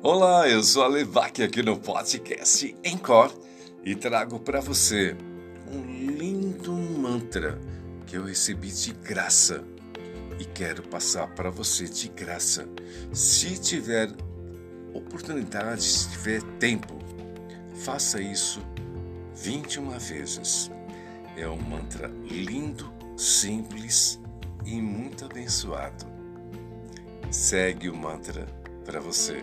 Olá, eu sou a Levac aqui no podcast Encore e trago para você um lindo mantra que eu recebi de graça e quero passar para você de graça. Se tiver oportunidade, se tiver tempo, faça isso 21 vezes. É um mantra lindo, simples e muito abençoado. Segue o mantra para você.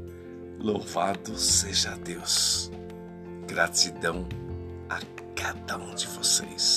Louvado seja Deus. Gratidão a cada um de vocês.